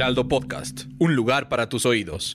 Heraldo Podcast, un lugar para tus oídos.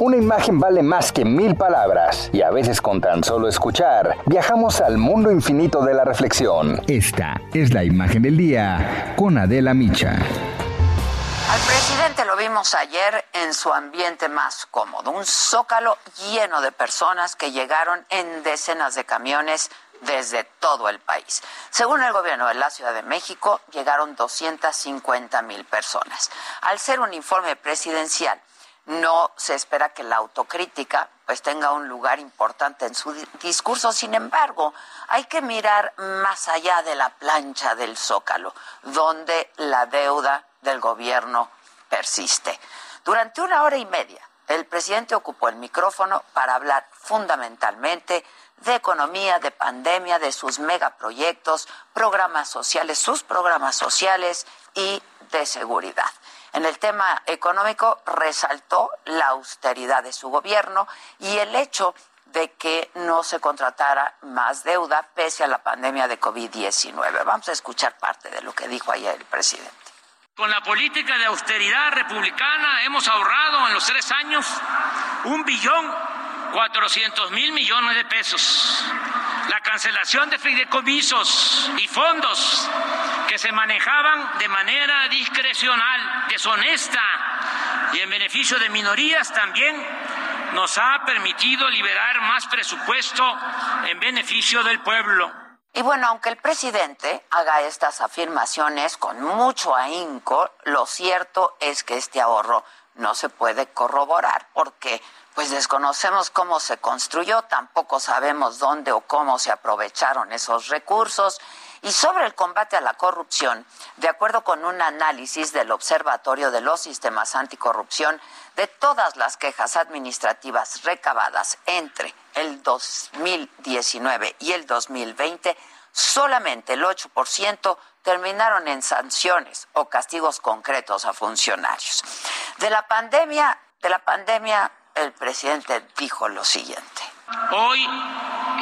Una imagen vale más que mil palabras y a veces con tan solo escuchar viajamos al mundo infinito de la reflexión. Esta es la imagen del día con Adela Micha. Al presidente lo vimos ayer en su ambiente más cómodo, un zócalo lleno de personas que llegaron en decenas de camiones desde todo el país. Según el gobierno de la Ciudad de México, llegaron 250 mil personas. Al ser un informe presidencial, no se espera que la autocrítica pues tenga un lugar importante en su discurso. Sin embargo, hay que mirar más allá de la plancha del zócalo, donde la deuda del gobierno persiste. Durante una hora y media, el presidente ocupó el micrófono para hablar fundamentalmente de economía, de pandemia, de sus megaproyectos, programas sociales, sus programas sociales y de seguridad. En el tema económico resaltó la austeridad de su gobierno y el hecho de que no se contratara más deuda pese a la pandemia de COVID-19. Vamos a escuchar parte de lo que dijo ayer el presidente. Con la política de austeridad republicana hemos ahorrado en los tres años un billón cuatrocientos mil millones de pesos. La cancelación de fideicomisos y fondos que se manejaban de manera discrecional, deshonesta y en beneficio de minorías también nos ha permitido liberar más presupuesto en beneficio del pueblo. Y bueno, aunque el presidente haga estas afirmaciones con mucho ahínco, lo cierto es que este ahorro no se puede corroborar porque pues desconocemos cómo se construyó, tampoco sabemos dónde o cómo se aprovecharon esos recursos. Y sobre el combate a la corrupción, de acuerdo con un análisis del Observatorio de los Sistemas Anticorrupción, de todas las quejas administrativas recabadas entre el 2019 y el 2020, solamente el 8% terminaron en sanciones o castigos concretos a funcionarios. De la pandemia, de la pandemia el presidente dijo lo siguiente. Hoy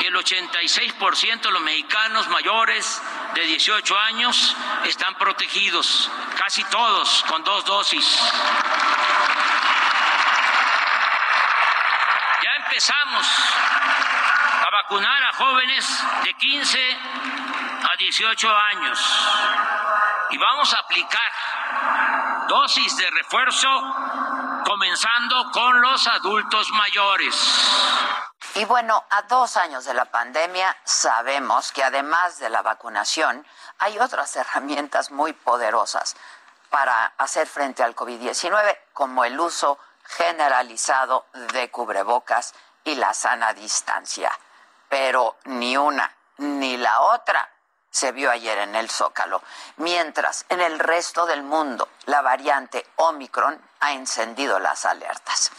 el 86% de los mexicanos mayores de 18 años están protegidos, casi todos con dos dosis. Ya empezamos a vacunar a jóvenes de 15 a 18 años y vamos a aplicar dosis de refuerzo comenzando con los adultos mayores. Y bueno, a dos años de la pandemia sabemos que además de la vacunación hay otras herramientas muy poderosas para hacer frente al COVID-19, como el uso generalizado de cubrebocas y la sana distancia. Pero ni una ni la otra se vio ayer en el Zócalo, mientras en el resto del mundo la variante Omicron ha encendido las alertas.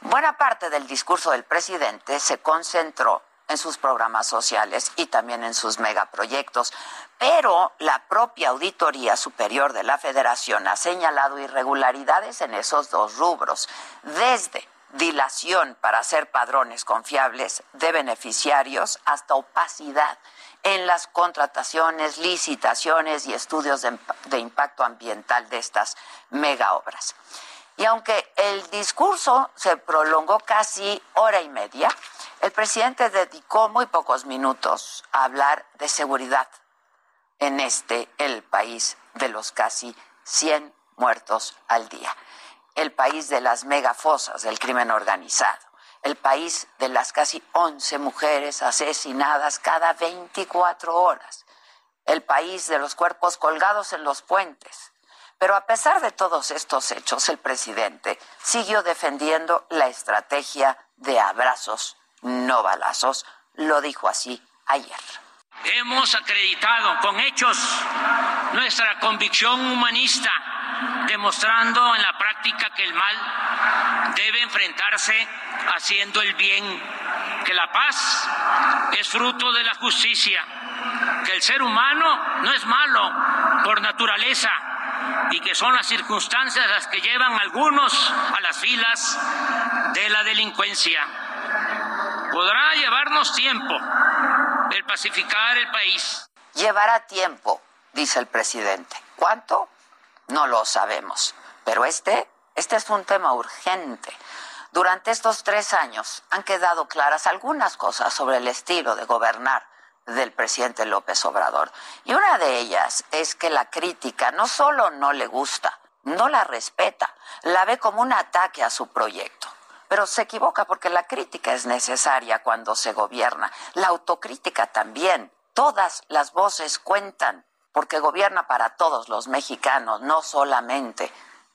Buena parte del discurso del presidente se concentró en sus programas sociales y también en sus megaproyectos, pero la propia Auditoría Superior de la Federación ha señalado irregularidades en esos dos rubros, desde dilación para hacer padrones confiables de beneficiarios hasta opacidad en las contrataciones, licitaciones y estudios de, impacto ambiental de estas mega obras. Y aunque el discurso se prolongó casi hora y media, el presidente dedicó muy pocos minutos a hablar de seguridad en este, el país de los casi 100 muertos al día, el país de las megafosas del crimen organizado, el país de las casi 11 mujeres asesinadas cada 24 horas, el país de los cuerpos colgados en los puentes, pero a pesar de todos estos hechos, el presidente siguió defendiendo la estrategia de abrazos, no balazos. Lo dijo así ayer. Hemos acreditado con hechos nuestra convicción humanista, demostrando en la que el mal debe enfrentarse haciendo el bien, que la paz es fruto de la justicia, que el ser humano no es malo por naturaleza y que son las circunstancias las que llevan a algunos a las filas de la delincuencia. Podrá llevarnos tiempo el pacificar el país. Llevará tiempo, dice el presidente. ¿Cuánto? No lo sabemos. Pero este, este es un tema urgente. Durante estos tres años han quedado claras algunas cosas sobre el estilo de gobernar del presidente López Obrador. Y una de ellas es que la crítica no solo no le gusta, no la respeta, la ve como un ataque a su proyecto. Pero se equivoca porque la crítica es necesaria cuando se gobierna, la autocrítica también. Todas las voces cuentan porque gobierna para todos los mexicanos, no solamente